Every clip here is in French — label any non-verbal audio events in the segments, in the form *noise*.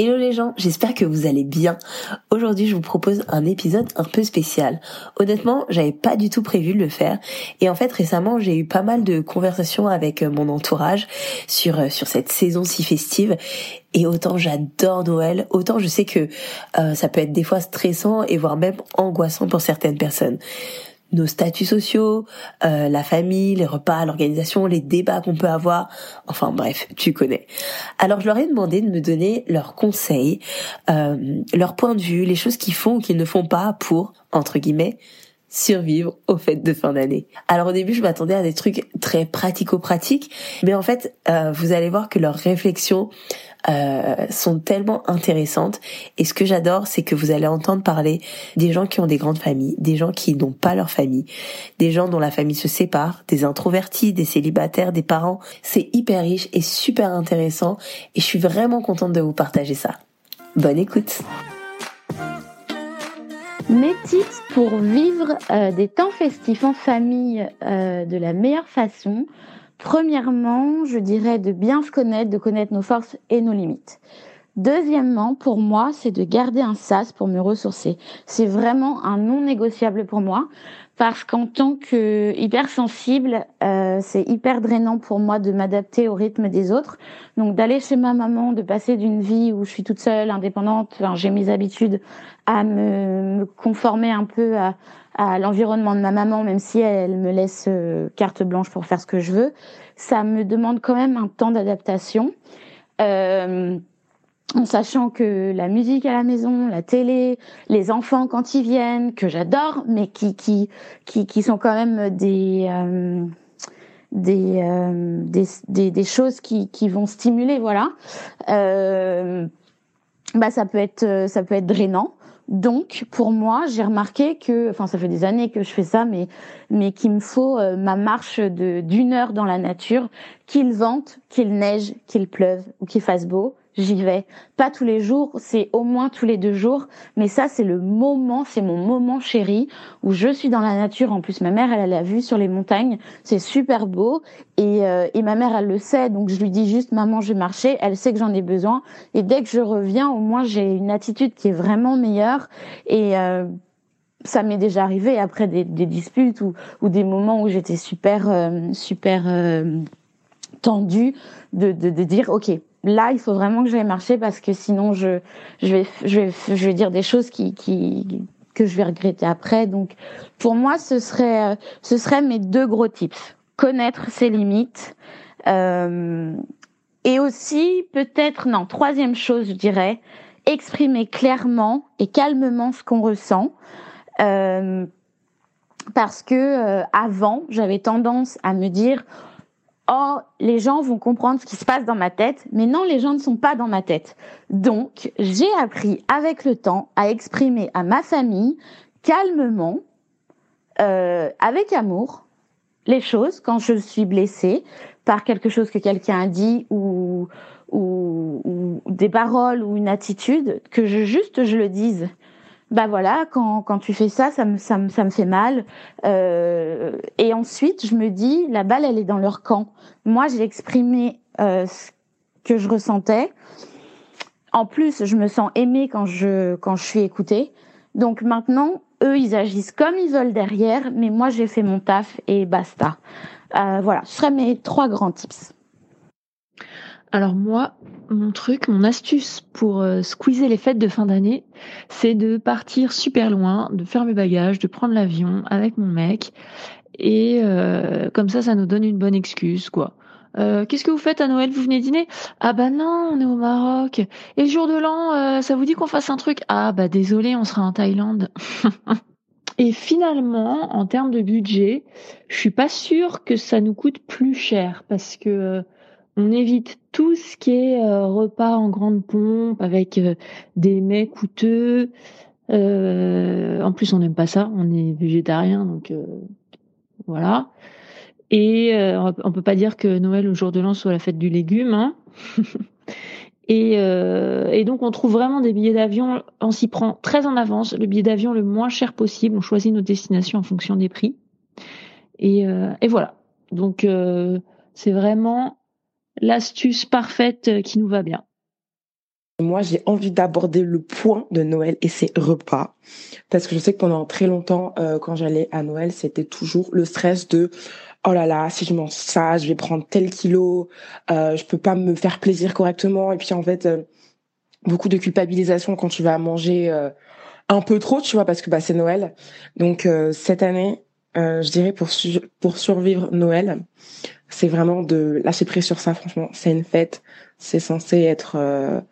Hello les gens, j'espère que vous allez bien. Aujourd'hui, je vous propose un épisode un peu spécial. Honnêtement, j'avais pas du tout prévu de le faire et en fait, récemment, j'ai eu pas mal de conversations avec euh, mon entourage sur euh, sur cette saison si festive et autant j'adore Noël, autant je sais que euh, ça peut être des fois stressant et voire même angoissant pour certaines personnes nos statuts sociaux, euh, la famille, les repas, l'organisation, les débats qu'on peut avoir. Enfin bref, tu connais. Alors je leur ai demandé de me donner leurs conseils, euh, leur point de vue, les choses qu'ils font ou qu'ils ne font pas pour, entre guillemets, survivre aux fêtes de fin d'année. Alors au début, je m'attendais à des trucs très pratico-pratiques, mais en fait, euh, vous allez voir que leurs réflexions euh, sont tellement intéressantes. Et ce que j'adore, c'est que vous allez entendre parler des gens qui ont des grandes familles, des gens qui n'ont pas leur famille, des gens dont la famille se sépare, des introvertis, des célibataires, des parents. C'est hyper riche et super intéressant. Et je suis vraiment contente de vous partager ça. Bonne écoute. Mes tips pour vivre euh, des temps festifs en famille euh, de la meilleure façon. Premièrement, je dirais de bien se connaître, de connaître nos forces et nos limites. Deuxièmement, pour moi, c'est de garder un sas pour me ressourcer. C'est vraiment un non négociable pour moi parce qu'en tant que hypersensible, euh, c'est hyper drainant pour moi de m'adapter au rythme des autres. Donc d'aller chez ma maman, de passer d'une vie où je suis toute seule, indépendante, enfin, j'ai mes habitudes, à me, conformer un peu à, à l'environnement de ma maman, même si elle me laisse euh, carte blanche pour faire ce que je veux, ça me demande quand même un temps d'adaptation. Euh, en sachant que la musique à la maison, la télé, les enfants quand ils viennent, que j'adore, mais qui qui qui qui sont quand même des euh, des, euh, des, des, des choses qui qui vont stimuler, voilà. Euh, bah ça peut être ça peut être drainant. Donc, pour moi, j'ai remarqué que, enfin, ça fait des années que je fais ça, mais, mais qu'il me faut euh, ma marche d'une heure dans la nature, qu'il vente, qu'il neige, qu'il pleuve ou qu'il fasse beau, j'y vais. Pas tous les jours, c'est au moins tous les deux jours, mais ça c'est le moment, c'est mon moment chéri où je suis dans la nature. En plus, ma mère, elle a la vue sur les montagnes, c'est super beau et, euh, et ma mère, elle le sait, donc je lui dis juste maman, je vais marcher. Elle sait que j'en ai besoin et dès que je reviens, au moins j'ai une attitude qui est vraiment meilleure et euh, ça m'est déjà arrivé après des, des disputes ou, ou, des moments où j'étais super euh, super tendue de, de, de dire ok là, il faut vraiment que j'aille marcher parce que sinon, je, je, vais, je, vais, je vais dire des choses qui, qui, que je vais regretter après. Donc, pour moi, ce serait, ce serait mes deux gros tips. Connaître ses limites. Euh, et aussi, peut-être, non, troisième chose, je dirais, exprimer clairement et calmement ce qu'on ressent. Euh, parce que euh, avant, j'avais tendance à me dire oh, les gens vont comprendre ce qui se passe dans ma tête, mais non, les gens ne sont pas dans ma tête. Donc, j'ai appris avec le temps à exprimer à ma famille calmement, euh, avec amour, les choses quand je suis blessée par quelque chose que quelqu'un a dit ou, ou, ou, des paroles ou une attitude, que je juste je le dise bah voilà, quand, quand tu fais ça, ça me, ça me, ça me fait mal. Euh, et ensuite, je me dis, la balle, elle est dans leur camp. Moi, j'ai exprimé euh, ce que je ressentais. En plus, je me sens aimée quand je, quand je suis écoutée. Donc maintenant, eux, ils agissent comme ils veulent derrière, mais moi, j'ai fait mon taf et basta. Euh, voilà, ce seraient mes trois grands tips. Alors moi, mon truc, mon astuce pour euh, squeezer les fêtes de fin d'année, c'est de partir super loin, de faire mes bagages, de prendre l'avion avec mon mec. Et euh, comme ça, ça nous donne une bonne excuse, quoi. Euh, Qu'est-ce que vous faites à Noël? Vous venez dîner? Ah bah non, on est au Maroc. Et le jour de l'an, ça vous dit qu'on fasse un truc? Ah bah désolé, on sera en Thaïlande. *laughs* Et finalement, en termes de budget, je suis pas sûre que ça nous coûte plus cher parce que on évite tout ce qui est euh, repas en grande pompe avec euh, des mets coûteux. Euh, en plus, on n'aime pas ça. On est végétarien, donc voilà. Et on peut pas dire que Noël au jour de l'an soit la fête du légume. Hein *laughs* et, donc, on trouve vraiment des billets d'avion. On s'y prend très en avance. Le billet d'avion le moins cher possible. On choisit nos destinations en fonction des prix. Et voilà. Donc, c'est vraiment l'astuce parfaite qui nous va bien. moi j'ai envie d'aborder le point de Noël et ses repas parce que je sais que pendant très longtemps euh, quand j'allais à Noël c'était toujours le stress de oh là là si je mange ça je vais prendre tel kilo euh, je peux pas me faire plaisir correctement et puis en fait euh, beaucoup de culpabilisation quand tu vas manger euh, un peu trop tu vois parce que bah c'est Noël donc cette année je dirais pour pour survivre Noël c'est vraiment de lâcher prise sur ça franchement c'est une fête c'est censé être un,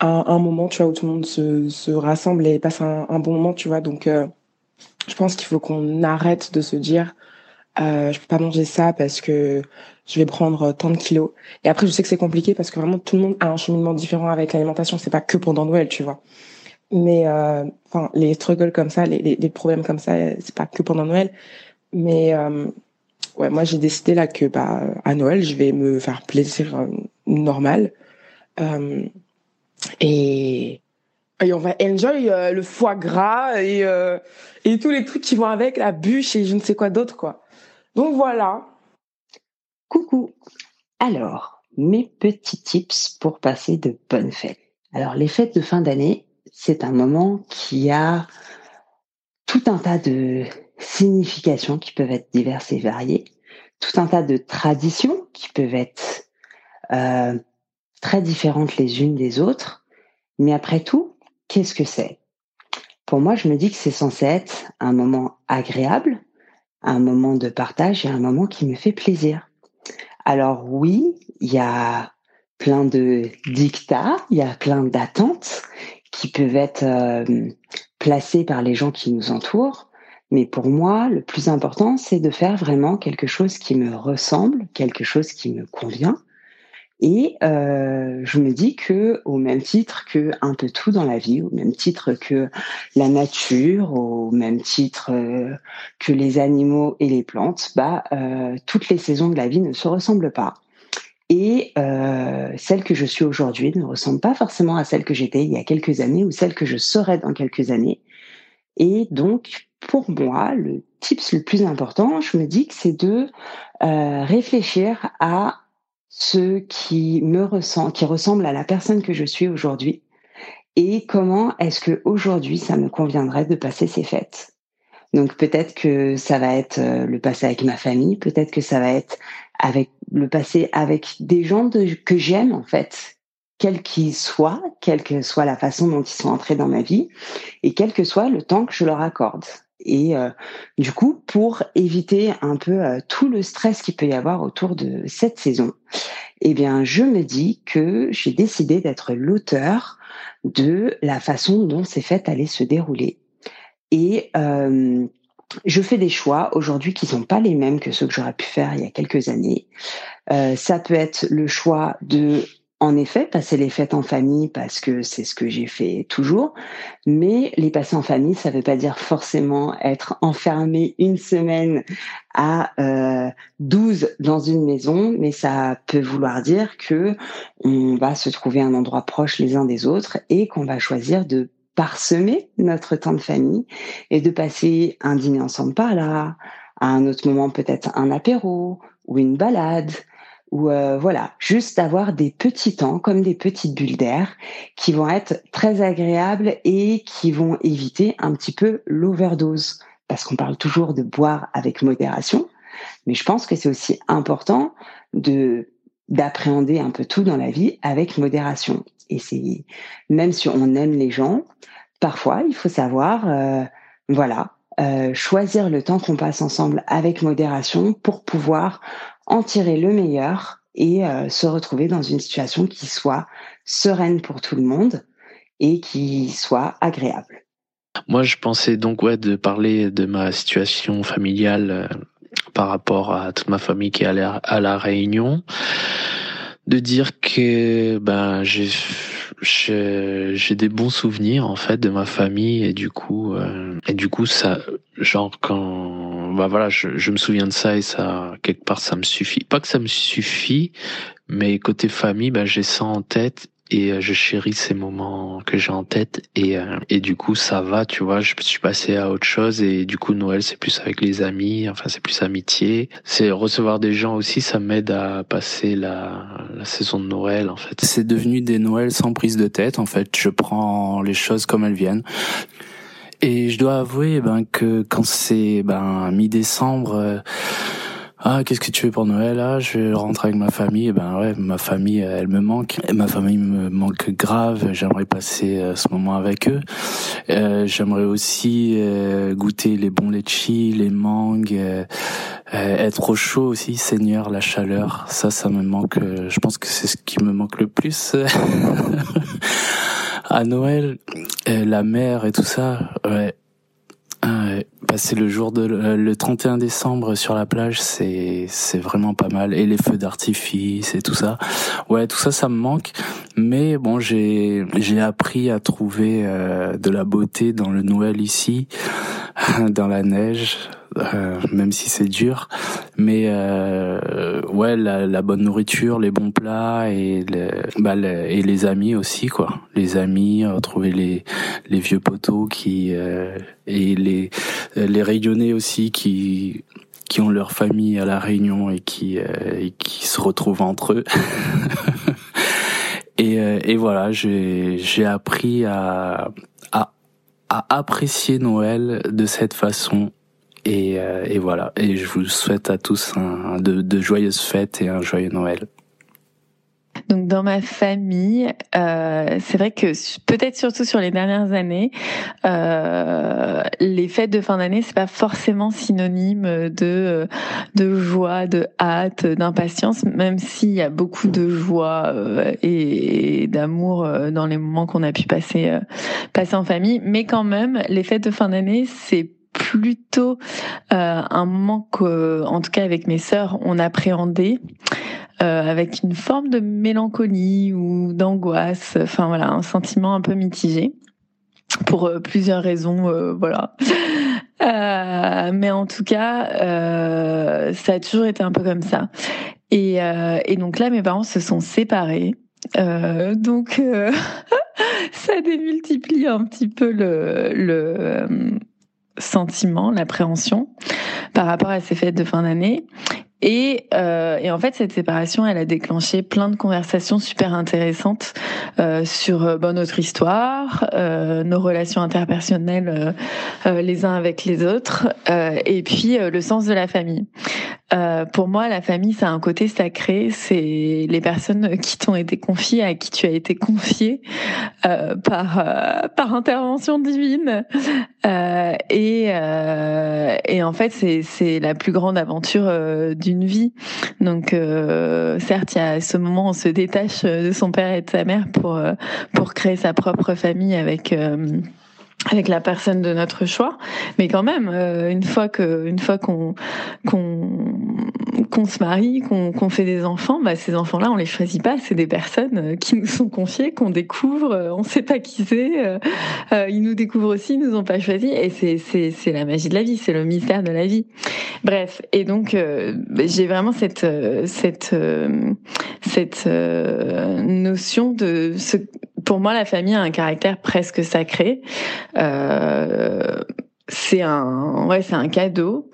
un, moment tu vois où tout le monde se, se rassemble et passe un, bon moment tu vois donc je pense qu'il faut qu'on arrête de se dire euh, je peux pas manger ça parce que je vais prendre tant de kilos. Et après, je sais que c'est compliqué parce que vraiment tout le monde a un cheminement différent avec l'alimentation. C'est pas que pendant Noël, tu vois. Mais euh, enfin, les struggles comme ça, les, les, problèmes comme ça, c'est pas que pendant Noël. Mais euh, ouais, moi j'ai décidé là que bah à Noël, je vais me faire plaisir euh, normal. Et et on va enjoy le foie gras et et tous les trucs qui vont avec la bûche et je ne sais quoi d'autre quoi. Donc voilà. Coucou. Alors, mes petits tips pour passer de bonnes fêtes. Alors, les fêtes de fin d'année, c'est un moment qui a tout un tas de significations qui peuvent être diverses et variées, tout un tas de traditions qui peuvent être euh, très différentes les unes des autres. Mais après tout, qu'est-ce que c'est? Pour moi, je me dis que c'est censé être un moment agréable, un moment de partage et un moment qui me fait plaisir. Alors oui, il y a plein de dictats, il y a plein d'attentes qui peuvent être euh, placées par les gens qui nous entourent. Mais pour moi, le plus important, c'est de faire vraiment quelque chose qui me ressemble, quelque chose qui me convient, et euh, je me dis que, au même titre que un peu tout dans la vie, au même titre que la nature, au même titre euh, que les animaux et les plantes, bah, euh, toutes les saisons de la vie ne se ressemblent pas. Et euh, celle que je suis aujourd'hui ne ressemble pas forcément à celle que j'étais il y a quelques années ou celle que je serai dans quelques années. Et donc, pour moi, le tips le plus important, je me dis que c'est de euh, réfléchir à ce qui me ressent, qui ressemble à la personne que je suis aujourd'hui et comment est-ce que aujourd'hui ça me conviendrait de passer ces fêtes. Donc peut-être que ça va être euh, le passer avec ma famille, peut-être que ça va être avec le passer avec des gens que j'aime en fait, quels qu'ils soient, quelle que soit la façon dont ils sont entrés dans ma vie et quel que soit le temps que je leur accorde. Et euh, du coup, pour éviter un peu euh, tout le stress qu'il peut y avoir autour de cette saison, eh bien, je me dis que j'ai décidé d'être l'auteur de la façon dont ces fêtes allaient se dérouler. Et euh, je fais des choix aujourd'hui qui sont pas les mêmes que ceux que j'aurais pu faire il y a quelques années. ça peut être le choix de en effet, passer les fêtes en famille parce que c'est ce que j'ai fait toujours. Mais les passer en famille, ça ne veut pas dire forcément être enfermé une semaine à euh, 12 dans une maison, mais ça peut vouloir dire que on va se trouver un endroit proche les uns des autres et qu'on va choisir de parsemer notre temps de famille et de passer un dîner ensemble par là, à un autre moment peut-être un apéro ou une balade ou euh, voilà, juste avoir des petits temps comme des petites bulles d'air qui vont être très agréables et qui vont éviter un petit peu l'overdose parce qu'on parle toujours de boire avec modération, mais je pense que c'est aussi important de d'appréhender un peu tout dans la vie avec modération. Et c'est même si on aime les gens, parfois il faut savoir, euh, voilà, euh, choisir le temps qu'on passe ensemble avec modération pour pouvoir en tirer le meilleur et euh, se retrouver dans une situation qui soit sereine pour tout le monde et qui soit agréable. Moi, je pensais donc ouais de parler de ma situation familiale par rapport à toute ma famille qui est à la Réunion, de dire que ben j'ai j'ai des bons souvenirs en fait de ma famille et du coup euh, et du coup ça genre quand bah voilà je, je me souviens de ça et ça quelque part ça me suffit. Pas que ça me suffit mais côté famille bah j'ai ça en tête et euh, je chéris ces moments que j'ai en tête. Et euh, et du coup ça va tu vois. Je suis passé à autre chose. Et du coup Noël c'est plus avec les amis. Enfin c'est plus amitié. C'est recevoir des gens aussi ça m'aide à passer la la saison de Noël en fait. C'est devenu des Noëls sans prise de tête en fait. Je prends les choses comme elles viennent. Et je dois avouer ben que quand c'est ben mi-décembre euh, ah qu'est-ce que tu fais pour Noël? Ah je rentre avec ma famille et ben ouais ma famille elle me manque. Ma famille me manque grave. J'aimerais passer euh, ce moment avec eux. Euh, j'aimerais aussi euh, goûter les bons litchis les mangues euh, euh, être au chaud aussi. Seigneur la chaleur. Ça ça me manque je pense que c'est ce qui me manque le plus. *laughs* À Noël la mer et tout ça ouais passer le jour de le 31 décembre sur la plage, c'est c'est vraiment pas mal. Et les feux d'artifice et tout ça. Ouais, tout ça ça me manque, mais bon, j'ai j'ai appris à trouver euh, de la beauté dans le Noël ici, *laughs* dans la neige. Euh, même si c'est dur. Mais euh, ouais, la, la, bonne nourriture, les bons plats et, le, bah, le, et les amis aussi, quoi. Les amis, retrouver les, les vieux poteaux qui euh, et les les rayonnés aussi qui qui ont leur famille à la Réunion et qui euh, et qui se retrouvent entre eux. *laughs* et, euh, et voilà, j'ai j'ai appris à, à à apprécier Noël de cette façon et, euh, et, voilà. Et je vous souhaite à tous un, de, de joyeuses fêtes et un joyeux Noël. Donc dans ma famille, euh, c'est vrai que peut-être surtout sur les dernières années, euh, les fêtes de fin d'année c'est pas forcément synonyme de de joie, de hâte, d'impatience, même s'il y a beaucoup de joie euh, et, d'amour euh, dans les moments qu'on a pu passer euh, passer en famille, mais quand même les fêtes de fin d'année c'est plutôt euh, un moment que, en tout cas avec mes sœurs, on appréhendait euh, avec une forme de mélancolie ou d'angoisse, enfin voilà, un sentiment un peu mitigé pour euh, plusieurs raisons, voilà. Mais en tout cas, ça a toujours été un peu comme ça. Et, donc là, mes parents se sont séparés. donc *laughs* ça démultiplie un petit peu le sentiment, l'appréhension par rapport à ces fêtes de fin d'année. Et, euh, et, en fait, cette séparation, elle a déclenché plein de conversations super intéressantes euh, sur euh, bon, notre histoire, euh, nos relations interpersonnelles euh, les uns avec les autres, et puis le sens de la famille. Pour moi, la famille, c'est un côté sacré. C'est les personnes *laughs* qui t'ont été confiées, à qui tu as été confié par par intervention divine. et et en fait, c'est c'est la plus grande aventure du une vie. Donc euh, certes, il y a ce moment où on se détache de son père et de sa mère pour euh, pour créer sa propre famille avec euh, avec la personne de notre choix, mais quand même, euh, une fois que, une fois qu'on qu'on qu'on se marie, qu'on qu'on fait des enfants, bah ces enfants-là, on les choisit pas, c'est des personnes euh, qui nous sont confiées, qu'on découvre, euh, on sait pas qui c'est, ils nous découvrent aussi, ils nous ont pas choisi, et c'est c'est c'est la magie de la vie, c'est le mystère de la vie. Bref, et donc j'ai vraiment cette cette cette notion de ce pour moi, la famille a un caractère presque sacré. Euh, c'est un, ouais, c'est un cadeau.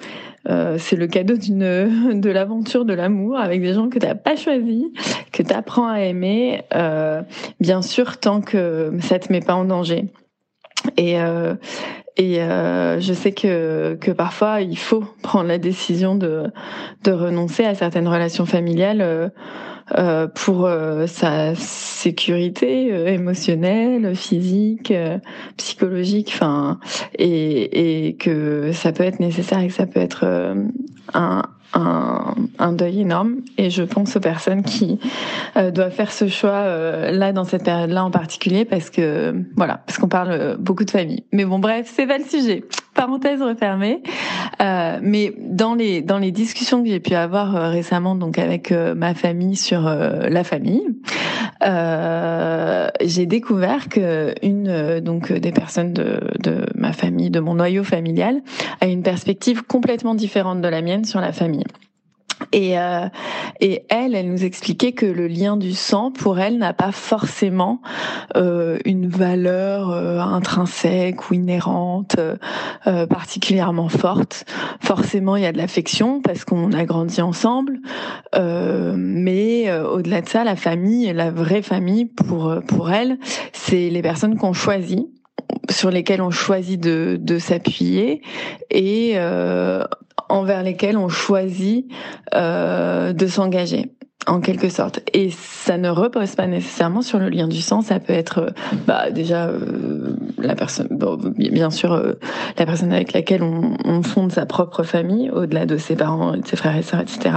Euh, c'est le cadeau d'une *laughs* de l'aventure de l'amour avec des gens que t'as pas choisi, que tu apprends à aimer. Euh, bien sûr, tant que ça te met pas en danger. Et euh, et euh, je sais que que parfois il faut prendre la décision de de renoncer à certaines relations familiales euh, euh, pour euh, sa sécurité euh, émotionnelle, physique, psychologique, enfin, et, et que ça peut être nécessaire et que ça peut être un, un, un, deuil énorme et je pense aux personnes qui euh, doivent faire ce choix euh, là dans cette période-là en particulier parce que voilà parce qu'on parle euh, beaucoup de famille. Mais bon bref c'est pas le sujet. Parenthèse refermée. Euh, mais dans les dans les discussions que j'ai pu avoir récemment donc avec ma famille sur la famille, j'ai découvert que une donc des personnes de, de ma famille de mon noyau familial a une perspective complètement différente de la mienne sur la famille. Et, euh, et elle, elle nous expliquait que le lien du sang, pour elle, n'a pas forcément euh, une valeur euh, intrinsèque ou inhérente euh, particulièrement forte. Forcément, il y a de l'affection parce qu'on a grandi ensemble, mais au-delà de ça, la famille, la vraie famille, pour pour elle, c'est les personnes qu'on choisit sur lesquelles on choisit de, de s'appuyer et euh, envers lesquels on choisit euh, de s'engager en quelque sorte. Et ça ne repose pas nécessairement sur le lien du sang. Ça peut être, euh, bah, déjà euh, la personne, bien sûr, euh, la personne avec laquelle on, on, fonde sa propre famille, au-delà de ses parents, de ses frères et sœurs, etc.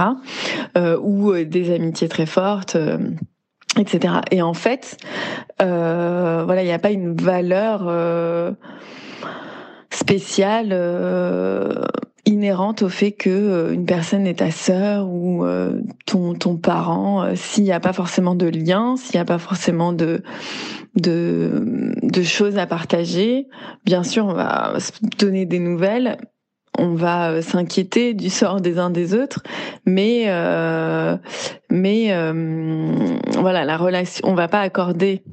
Euh, ou des amitiés très fortes. etc. Et en fait, voilà, il n'y a pas une valeur spéciale inhérente au fait que euh, une personne est ta sœur ou euh, ton ton parent euh, s'il n'y a pas forcément de lien s'il n'y a pas forcément de de de choses à partager bien sûr on va se donner des nouvelles on va s'inquiéter du sort des uns des autres mais mais voilà la relation on va pas accorder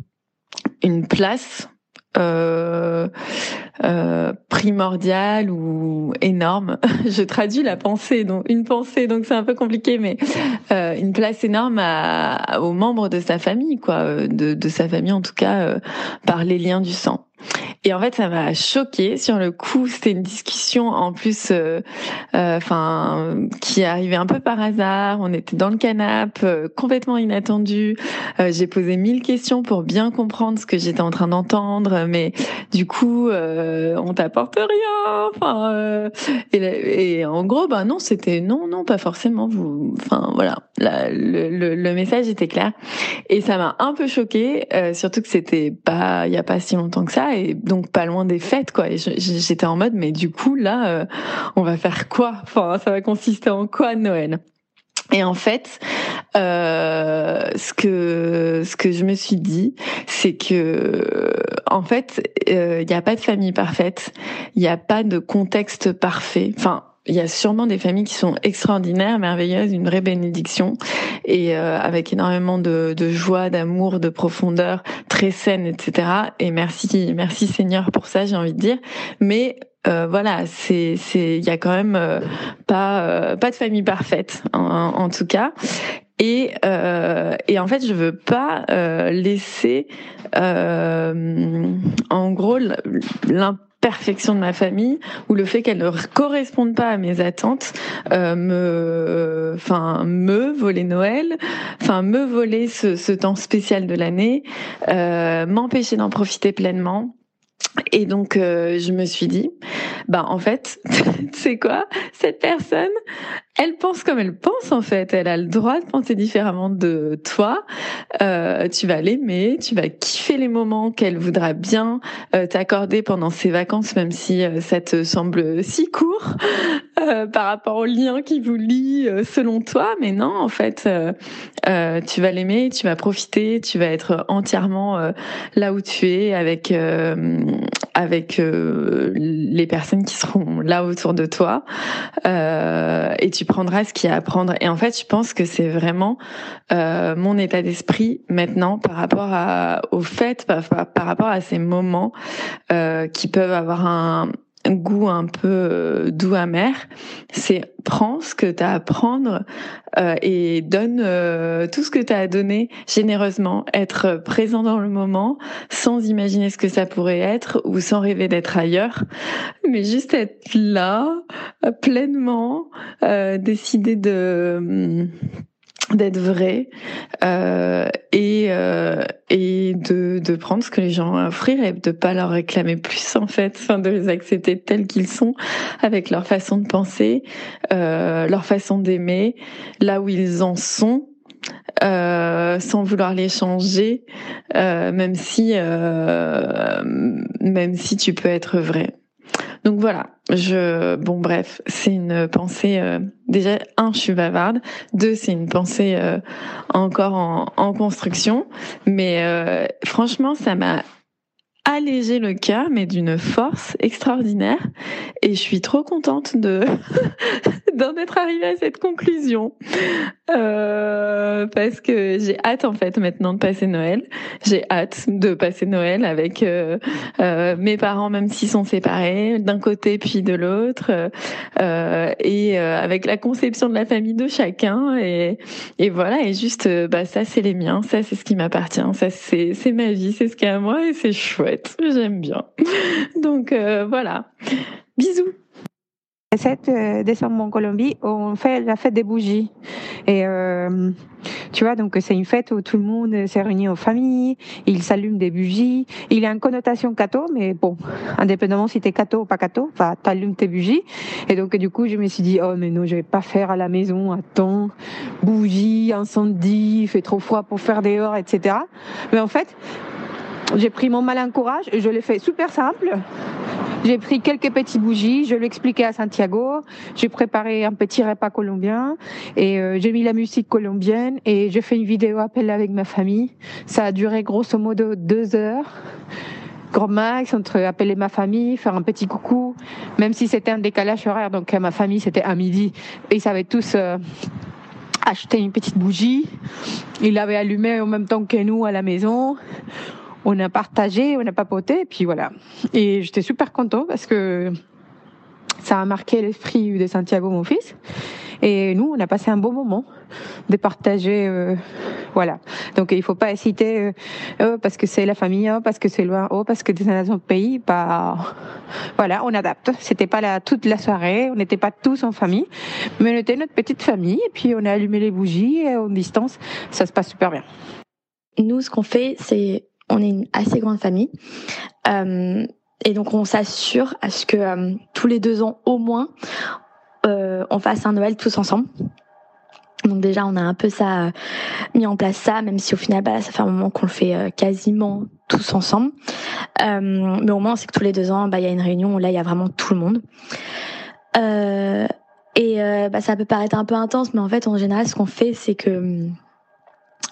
une place euh, euh, primordial ou énorme. *laughs* Je traduis la pensée, donc une pensée, donc c'est un peu compliqué, mais euh, une place énorme aux membres de sa famille, quoi, de, de sa famille en tout cas, euh, par les liens du sang. Et en fait, ça m'a choqué sur le coup. C'était une discussion en plus, euh, euh, enfin, euh, qui arrivait un peu par hasard. On était dans le canapé, euh, complètement inattendu. J'ai posé mille questions pour bien comprendre ce que j'étais en train d'entendre, mais du coup, on t'apporte rien. Enfin, et, et, en gros, ben non, c'était non, non, pas forcément. Vous, enfin voilà, le, le, le, message était clair. Et ça m'a un peu choqué, surtout que c'était pas, il y a pas si longtemps que ça et donc pas loin des fêtes quoi. J'étais en mode mais du coup là euh, on va faire quoi? Enfin ça va consister en quoi Noël? Et en fait, euh, ce que ce que je me suis dit, c'est que en fait, il euh, n'y a pas de famille parfaite, il n'y a pas de contexte parfait. Enfin, il y a sûrement des familles qui sont extraordinaires, merveilleuses, une vraie bénédiction, et euh, avec énormément de, de joie, d'amour, de profondeur, très saine, etc. Et merci, merci Seigneur pour ça, j'ai envie de dire. Mais euh, voilà, c'est c'est il y a quand même euh, pas euh, pas de famille parfaite en, en tout cas. Et, euh, et en fait, je veux pas laisser, en gros, l'importance perfection de ma famille ou le fait qu'elle ne corresponde pas à mes attentes euh, me enfin me voler Noël enfin me voler ce, temps spécial de l'année euh, m'empêcher d'en profiter pleinement et donc euh, je me suis dit bah en fait *laughs* c'est quoi cette personne? Elle pense comme elle pense en fait. Elle a le droit de penser différemment de toi. Euh, tu vas l'aimer, tu vas kiffer les moments qu'elle voudra bien euh, t'accorder pendant ses vacances, même si euh, ça te semble si court euh, par rapport au lien qui vous lie selon toi. Mais non, en fait, tu vas l'aimer, tu vas profiter, tu vas être entièrement là où tu es avec avec les personnes qui seront là autour de toi et tu tu prendras ce qu'il y a à prendre. Et en fait, je pense que c'est vraiment euh, mon état d'esprit maintenant par rapport à, au fait, par, par rapport à ces moments euh, qui peuvent avoir un, goût un peu euh, doux amer, c'est prends ce que tu as à prendre euh, et donne euh, tout ce que tu as à donner généreusement, être présent dans le moment sans imaginer ce que ça pourrait être ou sans rêver d'être ailleurs, mais juste être là pleinement, décider de d'être vrai euh, et euh, et de de prendre ce que les gens ont à offrir et de pas leur réclamer plus en fait, enfin de les accepter tels qu'ils sont avec leur façon de penser, euh, leur façon d'aimer, là où ils en sont. Euh, sans vouloir les changer, euh, même si euh, même si tu peux être vrai. Donc voilà, je bon bref, c'est une pensée euh, déjà un je suis bavarde, deux c'est une pensée euh, encore en, construction, mais euh, franchement ça m'a allégé le cœur, mais d'une force extraordinaire. Et je suis trop contente de *laughs* d'en être arrivée à cette conclusion. Euh, parce que j'ai hâte en fait maintenant de passer Noël. J'ai hâte de passer Noël avec euh, euh, mes parents, même s'ils sont séparés, d'un côté puis de l'autre, euh, et euh, avec la conception de la famille de chacun. Et, et voilà, et juste, bah ça c'est les miens, ça c'est ce qui m'appartient, ça c'est ma vie, c'est ce qui est à moi et c'est chouette, j'aime bien. *laughs* Donc voilà, bisous. Le 7 euh, décembre en Colombie, on fait la fête des bougies. Et euh, tu vois, donc c'est une fête où tout le monde s'est réuni en famille, ils s'allument des bougies. Il a une connotation catho, mais bon, indépendamment si t'es catho ou pas catho, bah, t'allumes tes bougies. Et donc du coup, je me suis dit, oh mais non, je vais pas faire à la maison, attends, bougies, incendie, fait trop froid pour faire dehors, etc. Mais en fait, j'ai pris mon malin courage et je l'ai fait super simple. J'ai pris quelques petites bougies, je l'ai expliqué à Santiago, j'ai préparé un petit repas colombien et euh, j'ai mis la musique colombienne et j'ai fait une vidéo appel avec ma famille. Ça a duré grosso modo deux heures. Grand max entre appeler ma famille, faire un petit coucou, même si c'était un décalage horaire, donc ma famille c'était à midi et ils savaient tous euh, acheter une petite bougie. Ils l'avaient allumée en même temps que nous à la maison on a partagé, on a papoté, et puis voilà. Et j'étais super content parce que ça a marqué l'esprit de Santiago, mon fils. Et nous, on a passé un beau moment de partager, euh, voilà. Donc il faut pas hésiter euh, euh, parce que c'est la famille, oh, parce que c'est loin, oh, parce que c'est un autre pays. Pas, voilà, on adapte. C'était pas la, toute la soirée, on n'était pas tous en famille, mais on était notre petite famille. Et puis on a allumé les bougies et en distance, ça se passe super bien. Nous, ce qu'on fait, c'est on est une assez grande famille. Euh, et donc on s'assure à ce que euh, tous les deux ans au moins, euh, on fasse un Noël tous ensemble. Donc déjà on a un peu ça mis en place ça, même si au final bah, ça fait un moment qu'on le fait quasiment tous ensemble. mais au moins c'est que tous les deux ans bah, il y a une réunion où là il y a vraiment tout le monde. et bah, ça peut paraître un peu intense, mais en fait en général ce qu'on fait c'est que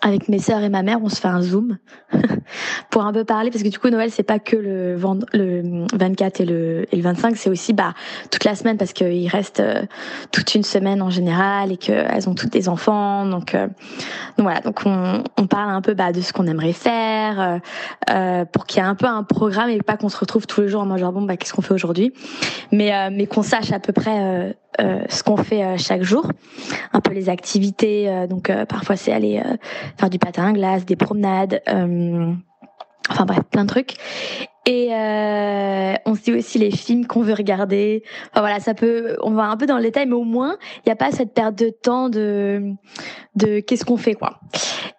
avec mes sœurs et ma mère, on se fait un zoom *laughs* pour un peu parler parce que du coup Noël c'est pas que le, le 24 et le, et le 25, c'est aussi bah toute la semaine parce qu'il reste euh, toute une semaine en général et qu'elles ont toutes des enfants donc euh, donc voilà donc on, on parle un peu bah de ce qu'on aimerait faire euh, euh pour qu'il y ait un peu un programme et pas qu'on se retrouve tous les jours en mode genre bon bah qu'est-ce qu'on fait aujourd'hui? Mais mais qu'on sache à peu près euh, ce qu'on fait euh, chaque jour, un peu les activités. Euh, donc parfois c'est aller faire du patin à glace, des promenades, enfin bref, plein de trucs. Et on se dit aussi les films qu'on veut regarder. Enfin voilà, ça peut, on va un peu dans le détail, mais au moins il n'y a pas cette perte de temps de de qu'est-ce qu'on fait quoi.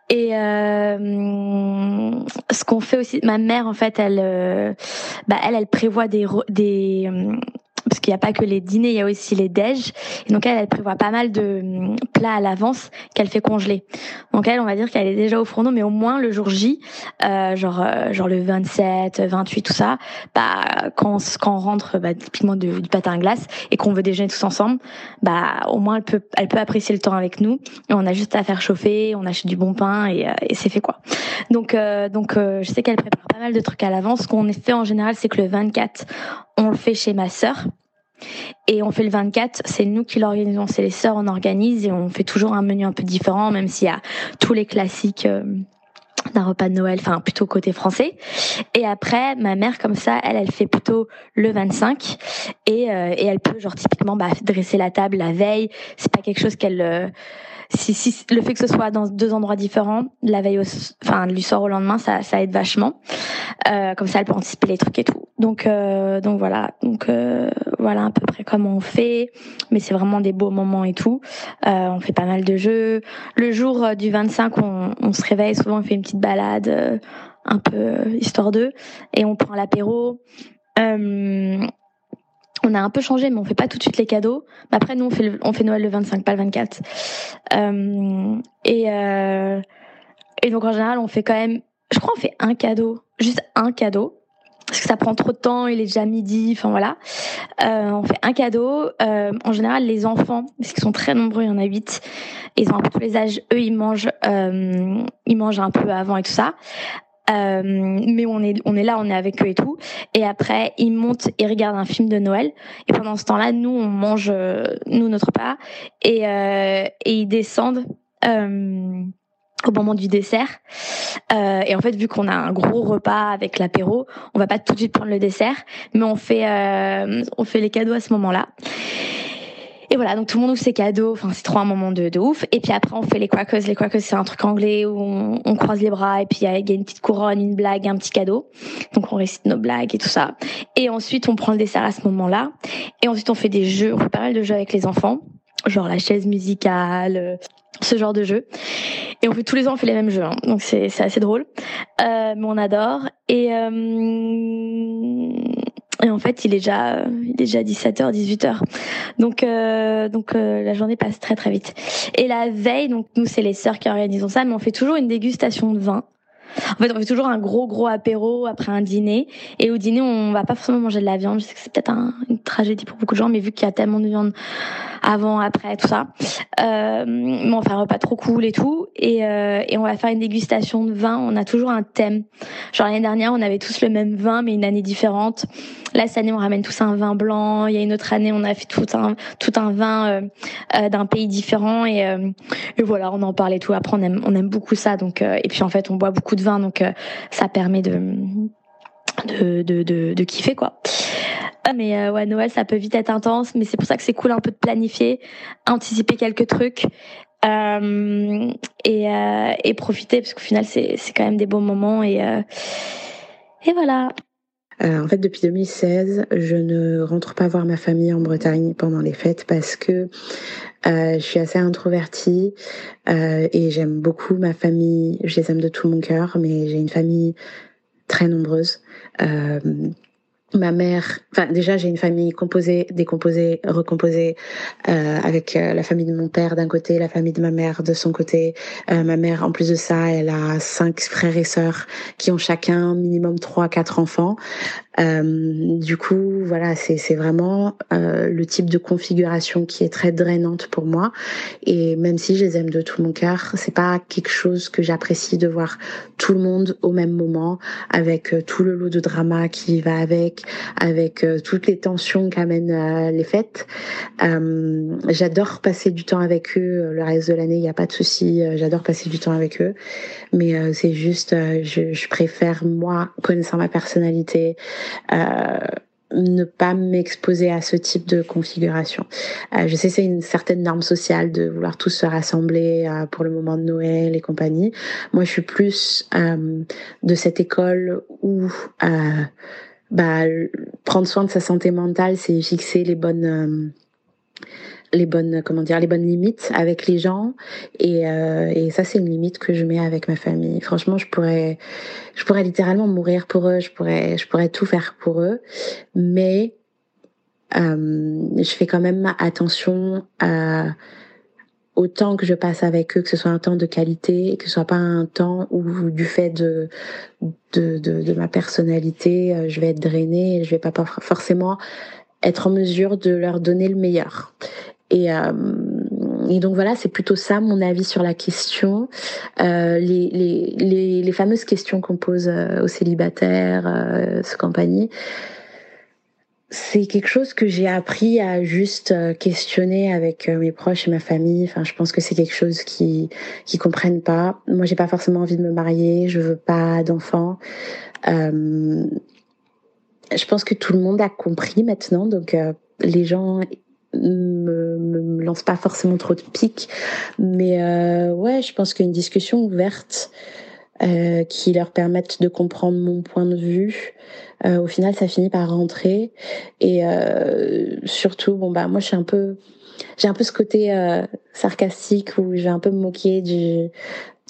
Et euh, ce qu'on fait aussi, ma mère en fait, elle, bah elle, elle prévoit des des parce qu'il n'y a pas que les dîners, il y a aussi les déj. Et donc elle, elle prévoit pas mal de hum, plats à l'avance qu'elle fait congeler. Donc elle, on va dire qu'elle est déjà au fourneau, mais au moins le jour J, euh, genre euh, genre le 27, 28, tout ça, bah quand quand on rentre bah, typiquement du, du patin à glace et qu'on veut déjeuner tous ensemble, bah au moins elle peut elle peut apprécier le temps avec nous. On a juste à faire chauffer, on achète du bon pain et, euh, et c'est fait quoi. Donc euh, donc je sais qu'elle prépare pas mal de trucs à l'avance. Ce qu'on fait en général, c'est que le 24, on le fait chez ma sœur et on fait le 24, c'est nous qui l'organisons, c'est les sœurs, on organise et on fait toujours un menu un peu différent, même s'il y a tous les classiques euh, d'un repas de Noël, enfin plutôt côté français. Et après, ma mère comme ça, elle, elle fait plutôt le 25 et, euh, et elle peut genre typiquement bah, dresser la table la veille. C'est pas quelque chose qu'elle euh, si, si le fait que ce soit dans deux endroits différents, la veille, au, enfin du soir au lendemain, ça, ça aide vachement. Euh, comme ça, elle peut anticiper les trucs et tout. Donc, euh, donc voilà, donc euh, voilà à peu près comment on fait. Mais c'est vraiment des beaux moments et tout. Euh, on fait pas mal de jeux. Le jour euh, du 25, on, on se réveille souvent, on fait une petite balade, euh, un peu histoire d'eux, et on prend l'apéro. Euh, on a un peu changé, mais on fait pas tout de suite les cadeaux. Après, nous, on fait, on fait Noël le 25, pas le 24. Euh, et, euh, et donc, en général, on fait quand même, je crois, on fait un cadeau, juste un cadeau. Parce que ça prend trop de temps, il est déjà midi, enfin voilà. Euh, on fait un cadeau. Euh, en général, les enfants, parce qu'ils sont très nombreux, il y en a huit, ils ont un peu tous les âges, eux, ils mangent, euh, ils mangent un peu avant et tout ça. Euh, mais on est, on est là, on est avec eux et tout. Et après, ils montent et regardent un film de Noël. Et pendant ce temps-là, nous, on mange, euh, nous, notre part. Et, euh, et ils descendent. Euh, au moment du dessert. Euh, et en fait, vu qu'on a un gros repas avec l'apéro, on va pas tout de suite prendre le dessert, mais on fait euh, on fait les cadeaux à ce moment-là. Et voilà, donc tout le monde ouvre ses cadeaux. Enfin, c'est trop un moment de, de ouf. Et puis après, on fait les quackers. Les quackers, c'est un truc anglais où on, on, croise les bras et puis il y, a une petite couronne, une blague, un petit cadeau. Donc on récite nos blagues et tout ça. Et ensuite, on prend le dessert à ce moment-là. Et ensuite, on fait des jeux. On fait pas mal de jeux avec les enfants, genre la chaise musicale, euh, ce genre de jeu. Et on fait tous les ans, on fait les mêmes jeux, hein. donc c'est assez drôle. Euh, mais on adore. Et euh, et en fait, il est déjà, il est déjà 17h, 18h. Donc, euh, donc euh, la journée passe très très vite. Et la veille, donc nous c'est les sœurs qui organisons ça, mais on fait toujours une dégustation de vin. En fait, on fait toujours un gros gros apéro après un dîner. Et au dîner, on va pas forcément manger de la viande. Je sais que c'est peut-être un, une tragédie pour beaucoup de gens, mais vu qu'il y a tellement de viande avant, après, tout ça, euh, mais on fait un repas trop cool et tout. Et, euh, et on va faire une dégustation de vin. On a toujours un thème. Genre l'année dernière, on avait tous le même vin, mais une année différente. Là, cette année, on ramène tous un vin blanc. Il y a une autre année, on a fait tout un tout un vin euh, euh d'un pays différent. Et, euh, et, voilà, on en parle et tout. Après, on aime on aime beaucoup ça. Donc euh, et puis en fait, on boit beaucoup de vin, donc ça permet de de, de, de, de kiffer quoi. Mais ouais, Noël, ça peut vite être intense, mais c'est pour ça que c'est cool un peu de planifier, anticiper quelques trucs euh, et, euh, et profiter, parce qu'au final, c'est quand même des bons moments et, euh, et voilà. Euh, en fait, depuis 2016, je ne rentre pas voir ma famille en Bretagne pendant les fêtes parce que euh, je suis assez introvertie euh, et j'aime beaucoup ma famille. Je les aime de tout mon cœur, mais j'ai une famille très nombreuse. Ma mère, enfin déjà j'ai une famille composée, décomposée, recomposée, euh, avec euh, la famille de mon père d'un côté, la famille de ma mère de son côté. Euh, ma mère, en plus de ça, elle a cinq frères et sœurs qui ont chacun minimum trois, quatre enfants. Euh, du coup, voilà, c'est vraiment euh, le type de configuration qui est très drainante pour moi. Et même si je les aime de tout mon cœur, c'est pas quelque chose que j'apprécie de voir tout le monde au même moment, avec tout le lot de drama qui va avec, avec euh, toutes les tensions qu'amènent euh, les fêtes. J'adore passer du temps avec eux le reste de l'année, il n'y a pas de souci. J'adore passer du temps avec eux, mais c'est juste, je, préfère moi connaissant ma personnalité. Euh, ne pas m'exposer à ce type de configuration. Euh, je sais c'est une certaine norme sociale de vouloir tous se rassembler euh, pour le moment de Noël et compagnie. Moi, je suis plus euh, de cette école où euh, bah, prendre soin de sa santé mentale, c'est fixer les bonnes les bonnes comment dire les bonnes limites avec les gens. Et, euh, et ça c'est une limite que je mets avec ma famille. Franchement je pourrais je pourrais littéralement mourir pour eux. Je pourrais je pourrais tout faire pour eux. Mais euh, je fais quand même attention à au temps que je passe avec eux, que ce soit un temps de qualité, que ce soit pas un temps où du fait de de, de, de ma personnalité, euh, je vais être drainée, je vais pas forcément être en mesure de leur donner le meilleur. Et, euh, et donc voilà, c'est plutôt ça mon avis sur la question. Euh, les, les, les, les, fameuses questions qu'on pose euh, aux célibataires, euh, ce compagnie, c'est quelque chose que j'ai appris à juste euh, questionner avec euh, mes proches et ma famille. Enfin, je pense que c'est quelque chose qui qui comprennent pas. Moi, j'ai pas forcément envie de me marier, je veux pas d'enfants. Euh, je pense que tout le monde a compris maintenant, donc les gens me, me, lancent pas forcément trop de piques, mais euh, ouais, je pense qu'une discussion ouverte euh, qui leur permette de comprendre mon point de vue, euh, au final, ça finit par rentrer. Et euh, surtout, bon bah moi, je suis un peu j'ai un peu ce côté euh, sarcastique où je vais un peu me moquer du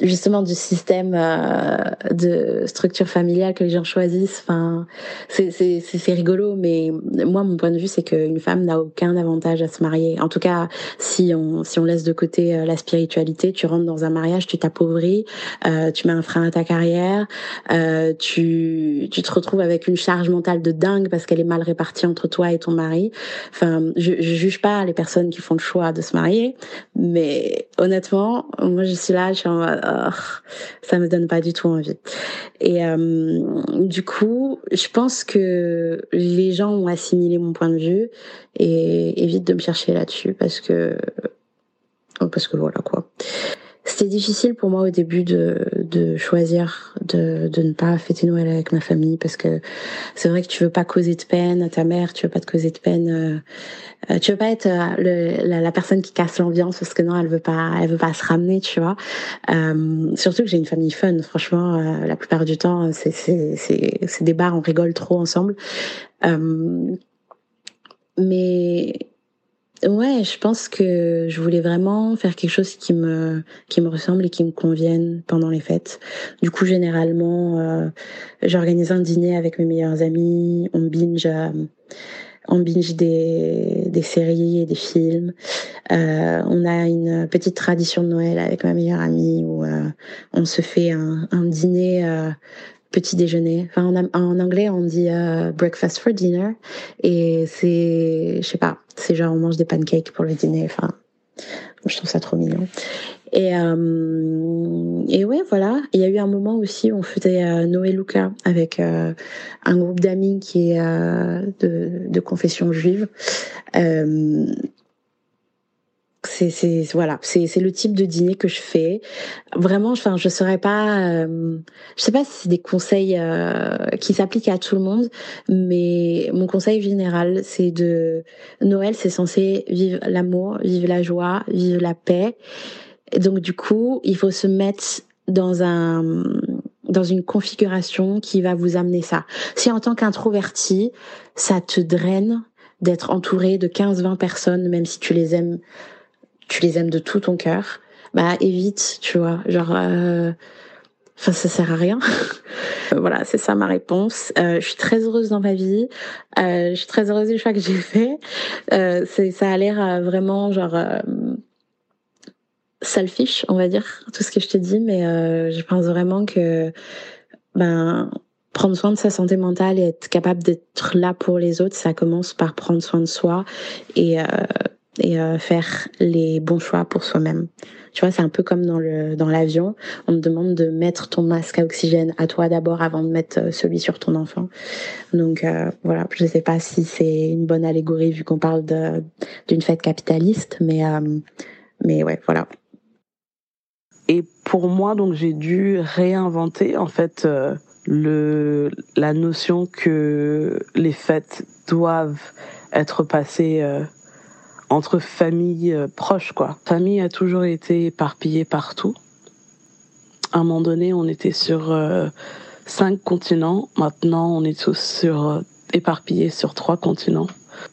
justement du système euh, de structure familiale que les gens choisissent. Enfin, c'est rigolo, mais moi mon point de vue c'est qu'une femme n'a aucun avantage à se marier. En tout cas, si on si on laisse de côté euh, la spiritualité, tu rentres dans un mariage, tu t'appauvris, euh, tu mets un frein à ta carrière, euh, tu tu te retrouves avec une charge mentale de dingue parce qu'elle est mal répartie entre toi et ton mari. Enfin, je, je juge pas les personnes qui font le choix de se marier, mais honnêtement, moi je suis là, je suis en oh, ça me donne pas du tout envie. Et euh, du coup, je pense que les gens ont assimilé mon point de vue et évitent de me chercher là-dessus parce que parce que voilà quoi. C'était difficile pour moi au début de, de choisir de, de ne pas fêter Noël avec ma famille parce que c'est vrai que tu veux pas causer de peine à ta mère, tu veux pas te causer de peine, euh, tu veux pas être euh, la, personne qui casse l'ambiance parce que non, elle veut pas, elle veut pas se ramener, tu vois. Euh, surtout que j'ai une famille fun, franchement, euh, la plupart du temps, c'est c'est c'est c'est des bars, on rigole trop ensemble. Euh, mais Ouais, je pense que je voulais vraiment faire quelque chose qui me qui me ressemble et qui me convienne pendant les fêtes. Du coup, généralement, euh, j'organise un dîner avec mes meilleurs amis, on binge euh, on binge des, des séries et des films. Euh, on a une petite tradition de Noël avec ma meilleure amie où euh, on se fait un, un dîner euh, petit déjeuner. En, anglais, on dit euh, breakfast for dinner. Et c'est, je sais pas, c'est genre on mange des pancakes pour le dîner. Enfin, je trouve ça trop mignon. Et, euh, et ouais, voilà. Il y a eu un moment aussi où on faisait euh, Noé Luca avec euh, un groupe d'amis qui est de confession juive. C'est voilà. C'est c'est le type de dîner que je fais. Vraiment enfin je saurais pas euh, je sais pas si c'est des conseils euh, qui s'appliquent à tout le monde mais mon conseil général c'est de Noël c'est censé vivre l'amour vivre la joie vivre la paix. Et donc du coup il faut se mettre dans un dans une configuration qui va vous amener ça. Si en tant qu'introverti ça te draine d'être entouré de 15-20 personnes même si tu les aimes tu les aimes de tout ton cœur, bah évite, tu vois, genre, euh... enfin ça sert à rien. *laughs* voilà, c'est ça ma réponse. Euh, je suis très heureuse dans ma vie, euh, je suis très heureuse du choix que j'ai fait. Ça a l'air vraiment genre selfish, on va dire, tout ce que je te dis, mais je pense vraiment que ben prendre soin de sa santé mentale et être capable d'être là pour les autres, ça commence par prendre soin de soi et et euh, faire les bons choix pour soi-même. Tu vois, c'est un peu comme dans le dans l'avion, on te demande de mettre ton masque à oxygène à toi d'abord avant de mettre celui sur ton enfant. Donc euh, voilà, je ne sais pas si c'est une bonne allégorie vu qu'on parle d'une fête capitaliste, mais euh, mais ouais, voilà. Et pour moi, donc j'ai dû réinventer en fait euh, le la notion que les fêtes doivent être passées euh, entre familles euh, proches, quoi. Famille a toujours été éparpillée partout. À un moment donné, on était sur euh, cinq continents. Maintenant, on est tous sur euh, éparpillés sur trois continents.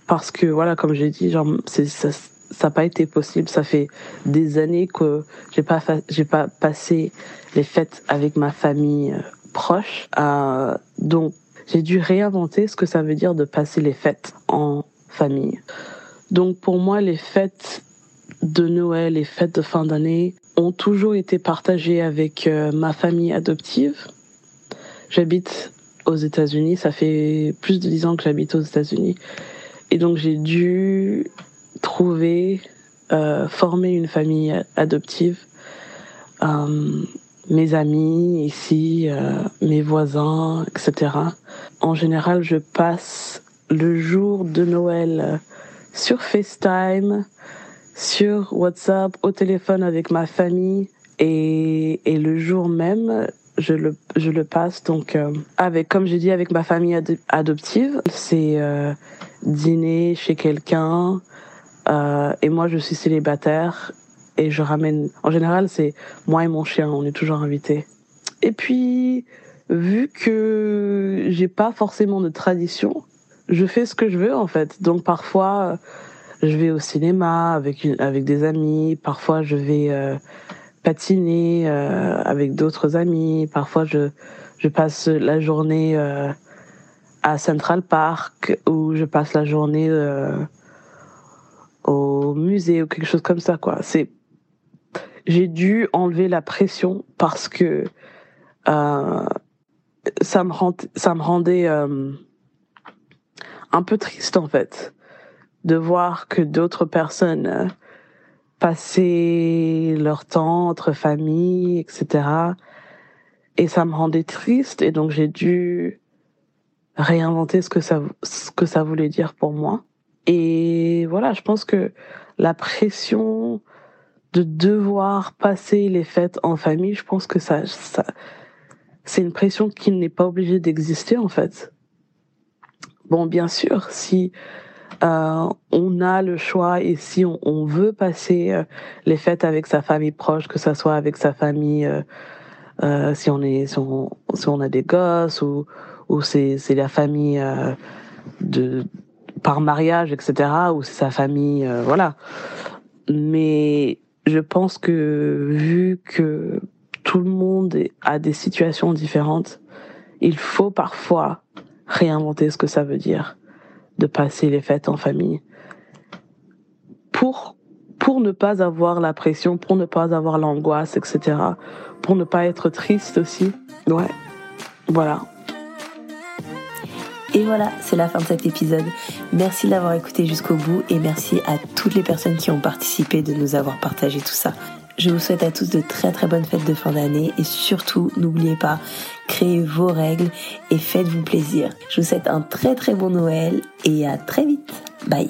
Parce que voilà, comme j'ai dit, genre, ça n'a pas été possible. Ça fait des années que j'ai pas pas passé les fêtes avec ma famille euh, proche. Donc j'ai dû réinventer ce que ça veut dire de passer les fêtes en famille. Donc pour moi, les fêtes de Noël, les fêtes de fin d'année ont toujours été partagées avec euh, ma famille adoptive. J'habite aux États-Unis, ça fait plus de dix ans que j'habite aux États-Unis. Et donc j'ai dû trouver, euh, former une famille adoptive. Euh, mes amis ici, euh, mes voisins, etc. En général, je passe le jour de Noël sur FaceTime, sur WhatsApp, au téléphone avec ma famille et, et le jour même, je le, je le passe donc euh, avec, comme j'ai dit, avec ma famille ad adoptive. C'est euh, dîner chez quelqu'un euh, et moi je suis célibataire et je ramène. En général, c'est moi et mon chien, on est toujours invités. Et puis, vu que j'ai pas forcément de tradition, je fais ce que je veux en fait. Donc parfois, je vais au cinéma avec une, avec des amis. Parfois, je vais euh, patiner euh, avec d'autres amis. Parfois, je je passe la journée euh, à Central Park ou je passe la journée euh, au musée ou quelque chose comme ça quoi. C'est j'ai dû enlever la pression parce que euh, ça me rend, ça me rendait euh, un peu triste en fait de voir que d'autres personnes passer leur temps entre familles, etc. Et ça me rendait triste et donc j'ai dû réinventer ce que ça, ce que ça voulait dire pour moi. Et voilà, je pense que la pression de devoir passer les fêtes en famille, je pense que ça, ça c'est une pression qui n'est pas obligée d'exister en fait. Bon, bien sûr, si euh, on a le choix et si on, veut passer euh, les fêtes avec sa famille proche, que ça soit avec sa famille, euh, si on est, si on, a des gosses ou, c'est, la famille de par mariage, etc. Ou c'est sa famille, voilà. Mais je pense que vu que tout le monde a des situations différentes, il faut parfois réinventer ce que ça veut dire de passer les fêtes en famille pour pour ne pas avoir la pression, pour ne pas avoir l'angoisse, etc. Pour ne pas être triste aussi. Ouais. Voilà. Et voilà, c'est la fin de cet épisode. Merci d'avoir écouté jusqu'au bout et merci à toutes les personnes qui ont participé de nous avoir partagé tout ça. Je vous souhaite à tous de très très bonnes fêtes de fin d'année et surtout n'oubliez pas, créez vos règles et faites-vous plaisir. Je vous souhaite un très très bon Noël et à très vite. Bye